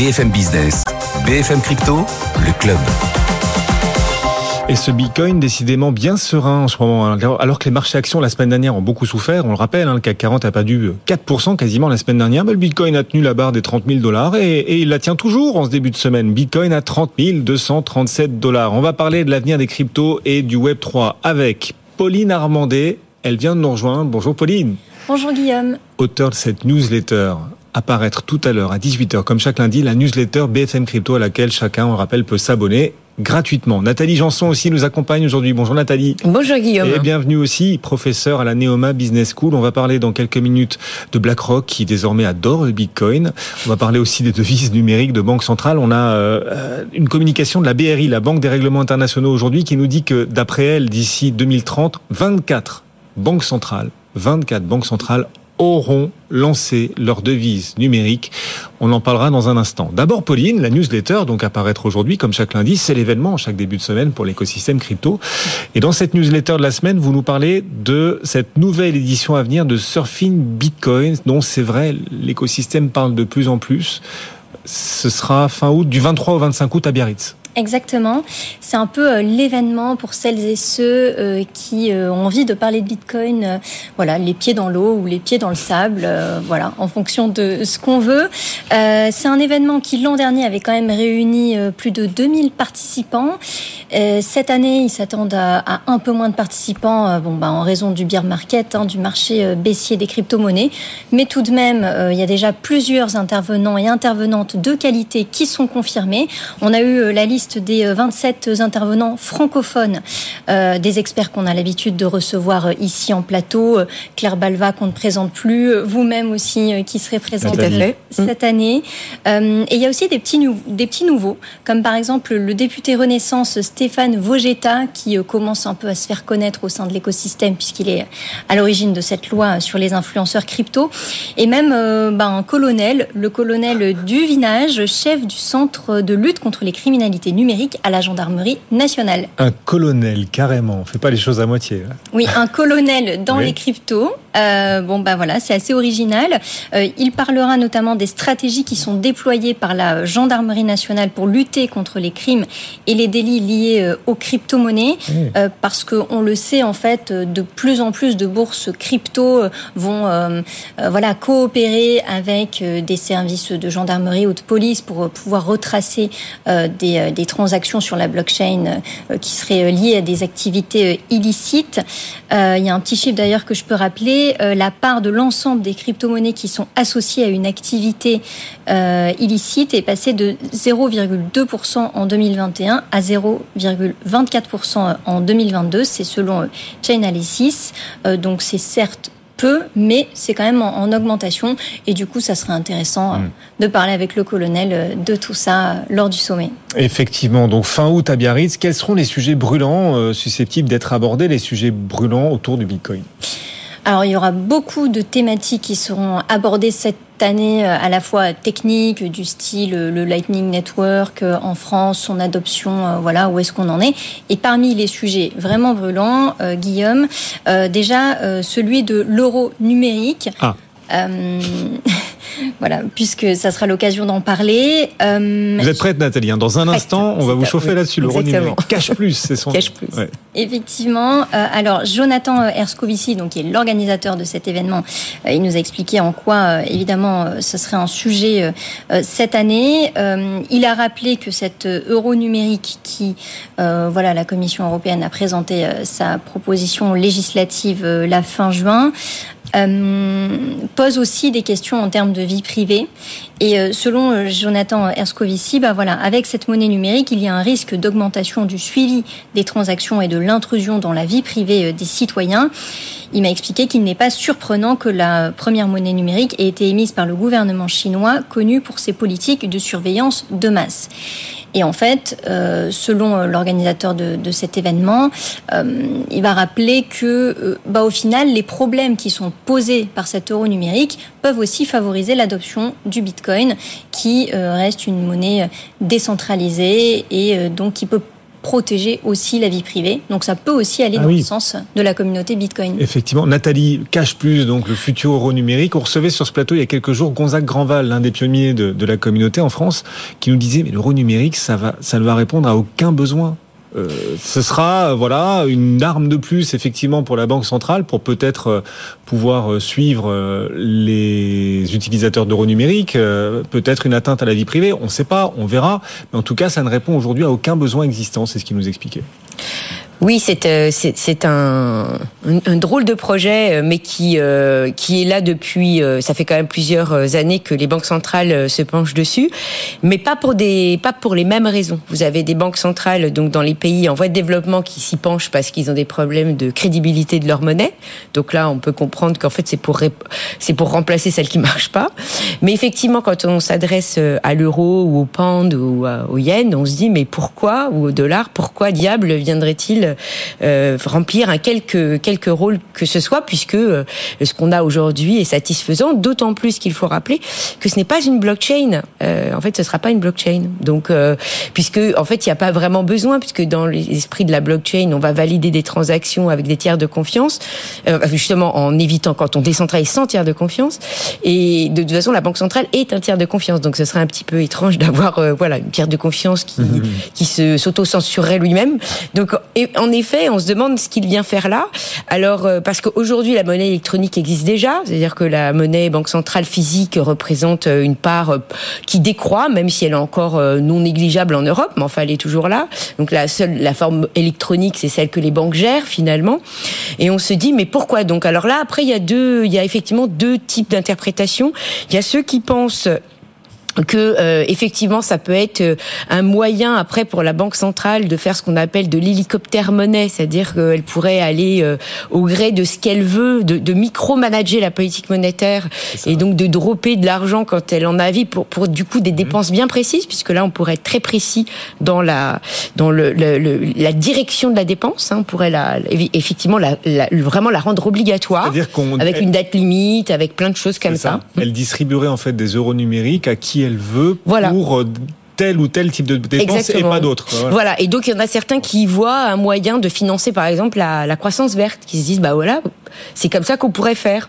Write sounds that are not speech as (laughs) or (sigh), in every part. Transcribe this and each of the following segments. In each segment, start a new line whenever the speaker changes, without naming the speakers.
BFM Business, BFM Crypto, le club.
Et ce Bitcoin décidément bien serein en ce moment, hein. alors que les marchés actions la semaine dernière ont beaucoup souffert. On le rappelle, hein, le CAC 40 a perdu 4% quasiment la semaine dernière. Mais le Bitcoin a tenu la barre des 30 000 dollars et, et, il la tient toujours en ce début de semaine. Bitcoin à 30 237 dollars. On va parler de l'avenir des cryptos et du Web 3 avec Pauline Armandet. Elle vient de nous rejoindre. Bonjour Pauline.
Bonjour Guillaume.
Auteur de cette newsletter apparaître tout à l'heure à 18h, comme chaque lundi, la newsletter BFM Crypto à laquelle chacun, on le rappelle, peut s'abonner gratuitement. Nathalie Janson aussi nous accompagne aujourd'hui. Bonjour Nathalie.
Bonjour Guillaume.
Et bienvenue aussi, professeur à la Neoma Business School. On va parler dans quelques minutes de BlackRock qui désormais adore le Bitcoin. On va parler aussi des devises numériques de Banque Centrale. On a euh, une communication de la BRI, la Banque des Règlements Internationaux aujourd'hui, qui nous dit que d'après elle, d'ici 2030, 24 banques centrales 24 banques centrales auront lancé leur devise numérique. On en parlera dans un instant. D'abord, Pauline, la newsletter, donc apparaître aujourd'hui, comme chaque lundi, c'est l'événement chaque début de semaine pour l'écosystème crypto. Et dans cette newsletter de la semaine, vous nous parlez de cette nouvelle édition à venir de Surfing Bitcoin, dont c'est vrai, l'écosystème parle de plus en plus. Ce sera fin août, du 23 au 25 août à Biarritz.
Exactement. C'est un peu euh, l'événement pour celles et ceux euh, qui euh, ont envie de parler de Bitcoin, voilà, les pieds dans l'eau ou les pieds dans le sable, voilà, en fonction de ce qu'on veut. c'est un événement qui l'an dernier avait quand même réuni plus de 2000 participants. cette année, ils s'attendent à, un peu moins de participants, bon, bah, en raison du bear market, hein, du marché baissier des crypto-monnaies. Mais tout de même, il y a déjà plusieurs intervenants et intervenantes de qualité qui sont confirmés. On a eu la liste des 27 euh, intervenants francophones, euh, des experts qu'on a l'habitude de recevoir euh, ici en plateau, Claire Balva qu'on ne présente plus, vous-même aussi qui serez présente cette année. et il y a aussi des petits, des petits nouveaux, comme par exemple le député Renaissance Stéphane Vogetta, qui commence un peu à se faire connaître au sein de l'écosystème, puisqu'il est à l'origine de cette loi sur les influenceurs crypto, et même ben, un colonel, le colonel Duvinage, chef du centre de lutte contre les criminalités numérique à la gendarmerie nationale.
Un colonel, carrément. On fait pas les choses à moitié.
Oui, un (laughs) colonel dans les cryptos. Euh, bon, bah voilà, c'est assez original. Euh, il parlera notamment des stratégies qui sont déployées par la gendarmerie nationale pour lutter contre les crimes et les délits liés euh, aux crypto-monnaies. parce qu'on le sait, en fait, de plus en plus de bourses crypto vont voilà, coopérer avec des services de gendarmerie ou de police pour pouvoir retracer des, des transactions sur la blockchain qui seraient liées à des activités illicites. il y a un petit chiffre d'ailleurs que je peux rappeler euh, la part de l'ensemble des crypto-monnaies qui sont associées à une activité euh, illicite est passée de 0,2% en 2021 à 0,24% en 2022. C'est selon euh, Chainalysis. donc c'est certes peu, mais c'est quand même en, augmentation. Et du coup, ça serait intéressant hmm. de parler avec le colonel de tout ça lors du sommet.
Effectivement, donc fin août à Biarritz, quels seront les sujets brûlants susceptibles d'être abordés, les sujets brûlants autour du Bitcoin?
Alors il y aura beaucoup de thématiques qui seront abordées cette année euh, à la fois technique du style euh, le Lightning Network euh, en France, son adoption, voilà où est-ce qu'on en est. Et parmi les sujets vraiment brûlants, Guillaume, déjà celui de l'euro numérique. Ah. (laughs) voilà, puisque ça sera l'occasion d'en parler.
Euh, vous êtes prête, Nathalie hein. Dans un instant, on va vous chauffer là-dessus. Le numérique. Cash Plus, c'est son. (laughs)
Cash Plus. Effectivement. Euh, alors, Jonathan Erscovici, donc qui est l'organisateur de cet événement, euh, il nous a expliqué en quoi, évidemment, ce serait un sujet cette année. il a rappelé que cet euro numérique, qui, voilà, la Commission européenne a présenté sa proposition législative la fin juin euh, pose aussi des questions en termes de vie privée. Et euh, selon euh, Jonathan Erskovici, bah voilà, avec cette monnaie numérique, il y a un risque d'augmentation du suivi des transactions et de l'intrusion dans la vie privée des citoyens. Il m'a expliqué qu'il n'est pas surprenant que la première monnaie numérique ait été émise par le gouvernement chinois, connu pour ses politiques de surveillance de masse. Et en fait, euh, selon l'organisateur de, cet événement, euh, il va rappeler que, euh, bah, au final, les problèmes qui sont posés par cet euro numérique peuvent aussi favoriser l'adoption du Bitcoin, qui euh, reste une monnaie décentralisée et euh, donc qui peut protéger aussi la vie privée. Donc ça peut aussi aller ah dans le sens de la communauté Bitcoin.
Effectivement, Nathalie cache plus donc le futur euro numérique. On recevait sur ce plateau il y a quelques jours Gonzague Granval, l'un des pionniers de, de, la communauté en France, qui nous disait mais l'euro numérique ça va ça ne va répondre à aucun besoin. Euh, ce sera voilà une arme de plus effectivement pour la banque centrale pour peut-être euh, pouvoir euh, suivre les utilisateurs d'euros numériques, peut-être une atteinte à la vie privée, on ne sait pas, on verra, mais en tout cas ça ne répond aujourd'hui à aucun besoin existant, c'est ce qu'il nous expliquait.
Oui, c'est euh, c'est un, drôle de projet, euh, mais qui euh, qui est là depuis. Ça fait quand même plusieurs années que les banques centrales se penchent dessus, mais pas pour des pas pour les mêmes raisons. Vous avez des banques centrales donc dans les pays en voie de développement qui s'y penchent parce qu'ils ont des problèmes de crédibilité de leur monnaie. Donc là, on peut comprendre qu'en fait c'est pour c'est pour remplacer celles qui (laughs) marchent pas. Mais effectivement, quand on s'adresse à l'euro ou au pound ou au yen, on se dit mais pourquoi ou au dollar, pourquoi diable viendrait-il euh, remplir un quelque quelque rôle que ce soit, puisque euh, ce qu'on a aujourd'hui est satisfaisant. D'autant plus qu'il faut rappeler que ce n'est pas une blockchain. Euh, en fait, ce sera pas une blockchain. Donc, puisque en fait, il n'y a pas vraiment besoin, puisque dans l'esprit de la blockchain, on va valider des transactions avec des tiers de confiance, justement en évitant quand on décentralise sans tiers de confiance. Et de toute façon, la banque centrale est un tiers de confiance. Donc, ce serait un petit peu étrange d'avoir voilà une tiers de confiance qui qui se s'auto-censurerait lui-même. Donc, et, en effet, on se demande ce qu'il vient faire là. Alors, euh, parce qu'aujourd'hui, la monnaie électronique existe déjà, c'est-à-dire que la monnaie banque centrale physique représente euh, une part euh, qui décroît, même si elle est encore non négligeable en Europe, mais enfin, elle est toujours là. Donc, la seule, la forme électronique, c'est celle que les banques gèrent finalement. Et on se dit, mais pourquoi donc? Alors là, après, il y a deux, il y a effectivement deux types d'interprétations. Il y a ceux qui pensent que euh, effectivement ça peut être euh, un moyen après pour la banque centrale de faire ce qu'on appelle de l'hélicoptère monnaie, c'est-à-dire qu'elle pourrait aller euh, au gré de ce qu'elle veut, de, de micro-manager la politique monétaire et donc de dropper de l'argent quand elle en a envie pour, pour du coup des mhm. dépenses bien précises, puisque là on pourrait être très précis dans la dans le, le, la direction de la dépense, hein, on pourrait la, effectivement la, vraiment la rendre obligatoire, avec une date limite, avec plein de choses comme ça.
ça. Elle distribuerait en fait des euros numériques à qui elle veut voilà. pour euh, tel ou tel type de dépenses et pas d'autres.
Voilà. Et donc il y en a certains qui voient un moyen de financer par exemple la, la croissance verte, qui se disent bah voilà, c'est comme ça qu'on pourrait faire.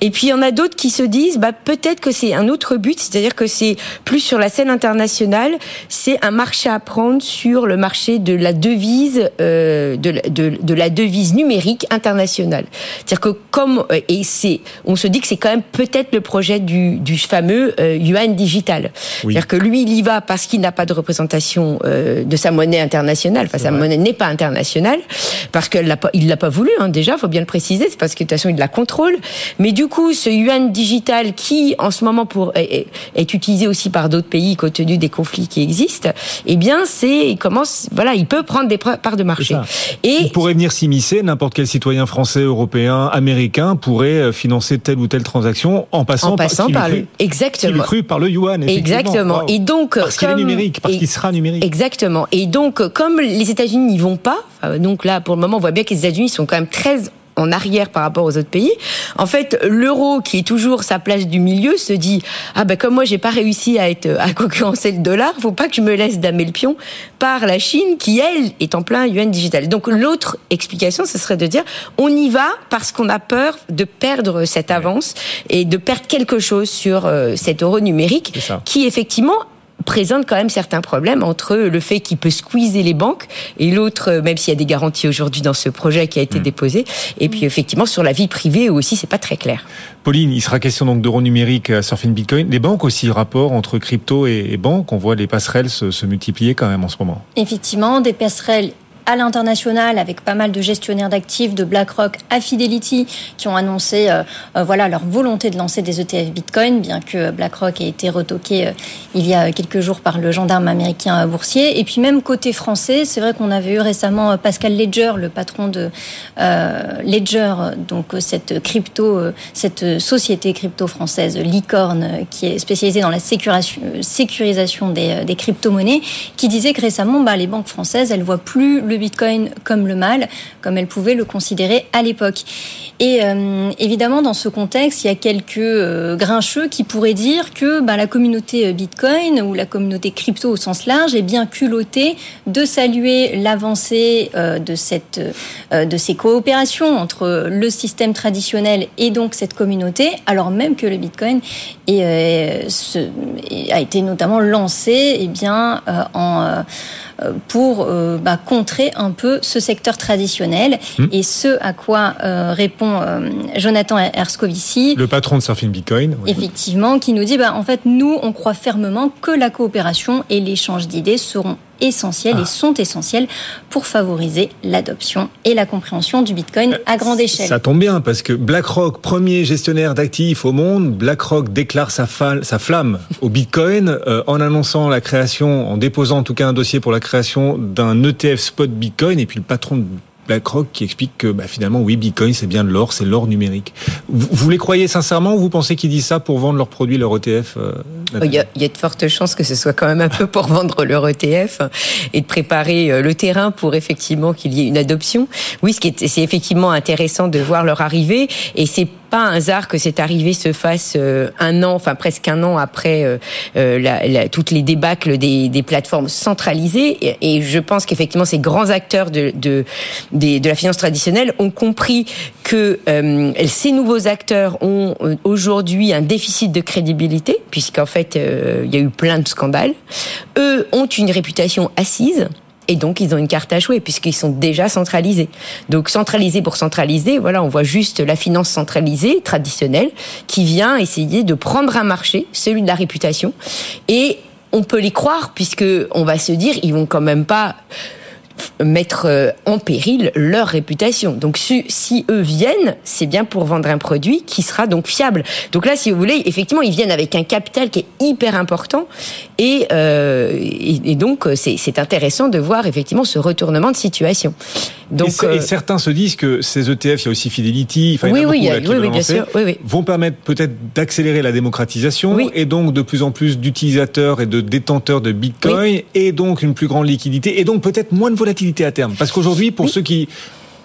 Et puis il y en a d'autres qui se disent bah peut-être que c'est un autre but, c'est-à-dire que c'est plus sur la scène internationale, c'est un marché à prendre sur le marché de la devise euh, de, de, de, la devise numérique internationale. C'est-à-dire que comme euh, et c'est on se dit que c'est quand même peut-être le projet du, du fameux euh, yuan digital. C'est-à-dire que lui il y va parce qu'il n'a pas de représentation euh, de sa monnaie internationale. Enfin, sa monnaie n'est pas internationale parce qu'il l'a pas, il l'a pas voulu. Hein, déjà, faut bien le préciser. Parce que de toute façon, il la contrôle. Mais du coup, ce yuan digital qui, en ce moment, pour est, est utilisé aussi par d'autres pays compte tenu des conflits qui existent, eh bien, c'est il commence. Voilà, il peut prendre des parts de marché.
Et il pourrait venir s'immiscer. N'importe quel citoyen français, européen, américain pourrait euh, financer telle ou telle transaction en passant,
en passant par,
par
le, exactement,
cru par le yuan.
Exactement. Et donc,
parce qu'il est numérique, parce qu'il sera numérique.
Exactement. Et donc, comme les États-Unis n'y vont pas, euh, donc là, pour le moment, on voit bien que les États-Unis sont quand même très en arrière par rapport aux autres pays. En fait, l'euro qui est toujours sa place du milieu se dit ah ben comme moi j'ai pas réussi à être à (laughs) concurrencer le dollar, faut pas que je me laisse damer le pion par la Chine qui elle est en plein yuan digital. Donc l'autre explication ce serait de dire on y va parce qu'on a peur de perdre cette avance et de perdre quelque chose sur euh, cet euro numérique qui effectivement présente quand même certains problèmes entre le fait qu'il peut squeezer les banques et l'autre, euh, même s'il y a des garanties aujourd'hui dans ce projet qui a été mm. déposé, et puis effectivement sur la vie privée aussi, c'est pas très clair.
Pauline, il sera question donc d'euros numériques à Surfing Bitcoin. Les banques aussi, le rapport entre crypto et, banques, on voit les passerelles se, se multiplier quand même en ce moment.
Effectivement, des passerelles à l'international avec pas mal de gestionnaires d'actifs de BlackRock à Fidelity qui ont annoncé voilà leur volonté de lancer des ETF Bitcoin, bien que BlackRock ait été retoqué il y a quelques jours par le gendarme américain boursier. Et puis même côté français, c'est vrai qu'on avait eu récemment Pascal Ledger, le patron de Ledger, donc cette crypto, cette société crypto française licorne qui est spécialisée dans la sécurisation des, des crypto-monnaies, qui disait que récemment, bah, les banques françaises, elles voient plus le Bitcoin comme le mal, comme elles pouvaient le considérer à l'époque. Et euh, évidemment, dans ce contexte, il y a quelques euh, grincheux qui pourraient dire que bah, la communauté euh, Bitcoin ou la communauté crypto au sens large est bien culottée de saluer l'avancée de, ces coopérations entre le système traditionnel et donc cette communauté, alors même que le Bitcoin a été notamment lancé eh bien, en pour euh, bah, contrer un peu ce secteur traditionnel. Hmm. Et ce à quoi euh, répond Jonathan Erscovici.
Le patron de Surfing Bitcoin.
Effectivement, qui nous dit, bah, en fait, nous, on croit fermement que la coopération et l'échange d'idées seront essentiels et ah. sont essentiels pour favoriser l'adoption et la compréhension du Bitcoin à grande échelle.
Ça tombe bien parce que BlackRock, premier gestionnaire d'actifs au monde, BlackRock déclare sa, sa flamme au Bitcoin en annonçant la création, en déposant en tout cas un dossier pour la création d'un ETF spot Bitcoin et puis le patron de BlackRock qui explique que bah, finalement, oui, Bitcoin, c'est bien de l'or, c'est l'or numérique. Vous, les croyez sincèrement ou vous pensez qu'ils disent ça pour vendre leurs produits, leur ETF euh,
il, y a, il y, a, de fortes chances que ce soit quand même un peu pour vendre leur ETF et de préparer euh, le terrain pour effectivement qu'il y ait une adoption. Oui, c'est effectivement intéressant de voir leur arrivée et c'est pas un hasard que cette arrivée se fasse euh, un an, enfin presque un an après euh, euh, la, toutes les débâcles des, des plateformes centralisées. Et, je pense qu'effectivement, ces grands acteurs de, de, de, la finance traditionnelle ont compris que ces nouveaux acteurs ont aujourd'hui un déficit de crédibilité, puisqu'en fait, il y a eu plein de scandales. Eux ont une réputation assise. Et donc, ils ont une carte à jouer puisqu'ils sont déjà centralisés. Donc, centralisé pour centraliser, voilà, on voit juste la finance centralisée, traditionnelle, qui vient essayer de prendre un marché, celui de la réputation. Et on peut les croire puisque on va se dire, ils vont quand même pas mettre euh, en péril leur réputation. Donc si, eux viennent, c'est bien pour vendre un produit qui sera donc fiable. Donc là, si vous voulez, effectivement, ils viennent avec un capital qui est hyper important et, euh, et, donc c'est intéressant de voir effectivement ce retournement de situation.
Donc, et, euh, certains se disent que ces ETF, il y a aussi Fidelity, enfin, oui, oui, vont permettre peut-être d'accélérer la démocratisation et donc de plus en plus d'utilisateurs et de détenteurs de Bitcoin et donc une plus grande liquidité et donc peut-être moins de volatilité à terme. Parce qu'aujourd'hui, pour ceux qui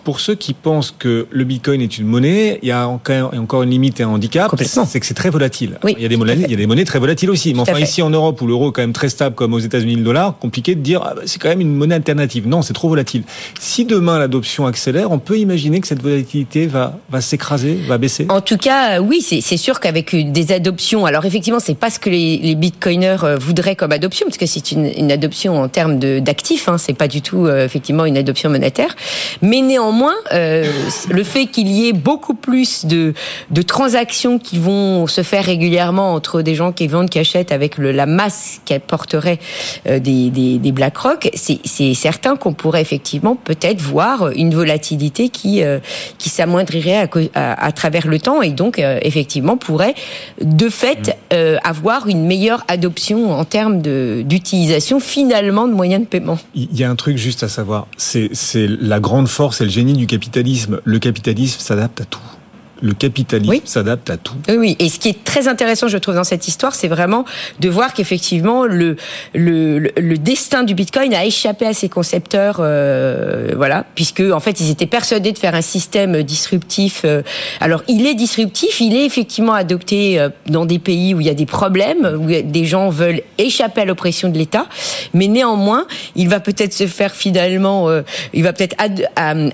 pour ceux qui pensent que le Bitcoin est une monnaie, il y a encore, une limite et un handicap, c'est que c'est très volatile. il, y a des monnaies, il y a des monnaies très volatiles aussi. Mais enfin, ici en Europe, où l'euro est quand même très stable, comme aux États-Unis le dollar, compliqué de dire ah, bah, c'est quand même une monnaie alternative. Non, c'est trop volatile. Si demain l'adoption accélère, on peut imaginer que cette volatilité va, va s'écraser, va baisser.
En tout cas, oui, c'est sûr qu'avec des adoptions, alors effectivement, c'est pas ce que les, les bitcoiners euh, voudraient comme adoption, parce que c'est une, une, adoption en termes d'actifs, hein, c'est pas du tout euh, effectivement une adoption monétaire, mais néanmoins Néanmoins, euh, le fait qu'il y ait beaucoup plus de, de transactions qui vont se faire régulièrement entre des gens qui vendent, qui achètent avec le, la masse qu'apporterait euh, des, des, des BlackRock, c'est certain qu'on pourrait effectivement peut-être voir une volatilité qui, euh, qui s'amoindrirait à, à, travers le temps et donc effectivement pourrait de fait avoir une meilleure adoption en termes d'utilisation finalement de moyens de paiement.
Il y a un truc juste à savoir, c'est la grande force et le génie du capitalisme. Le capitalisme s'adapte à tout le capitalisme s'adapte à tout.
Oui, et ce qui est très intéressant, je trouve, dans cette histoire, c'est vraiment de voir qu'effectivement, le, le, le, destin du Bitcoin a échappé à ses concepteurs, euh, voilà, puisque en fait, ils étaient persuadés de faire un système disruptif. Euh, alors, il est disruptif, il est effectivement adopté euh, dans des pays où il y a des problèmes, où des gens veulent échapper à l'oppression de l'État, mais néanmoins, il va peut-être se faire finalement, il va peut-être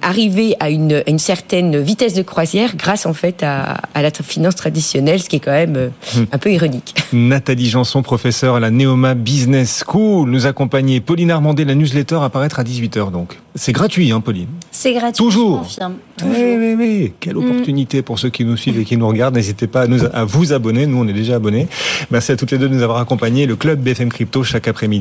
arriver à une, une certaine vitesse de croisière grâce en en fait à, la finance traditionnelle, ce qui est quand même euh, hmm. un peu ironique. (laughs)
Nathalie Janson, professeure à la Neoma Business School, nous accompagnait. Pauline Armandé, la newsletter apparaître à 18h donc. C'est gratuit, hein, Pauline?
C'est gratuit.
Toujours. Oui, oui, oui. Quelle hmm. opportunité pour ceux qui nous suivent et qui nous regardent. N'hésitez pas à, nous, à vous abonner. Nous, on est déjà abonnés. Merci à toutes les deux de nous avoir accompagnés. Le club BFM Crypto chaque après-midi.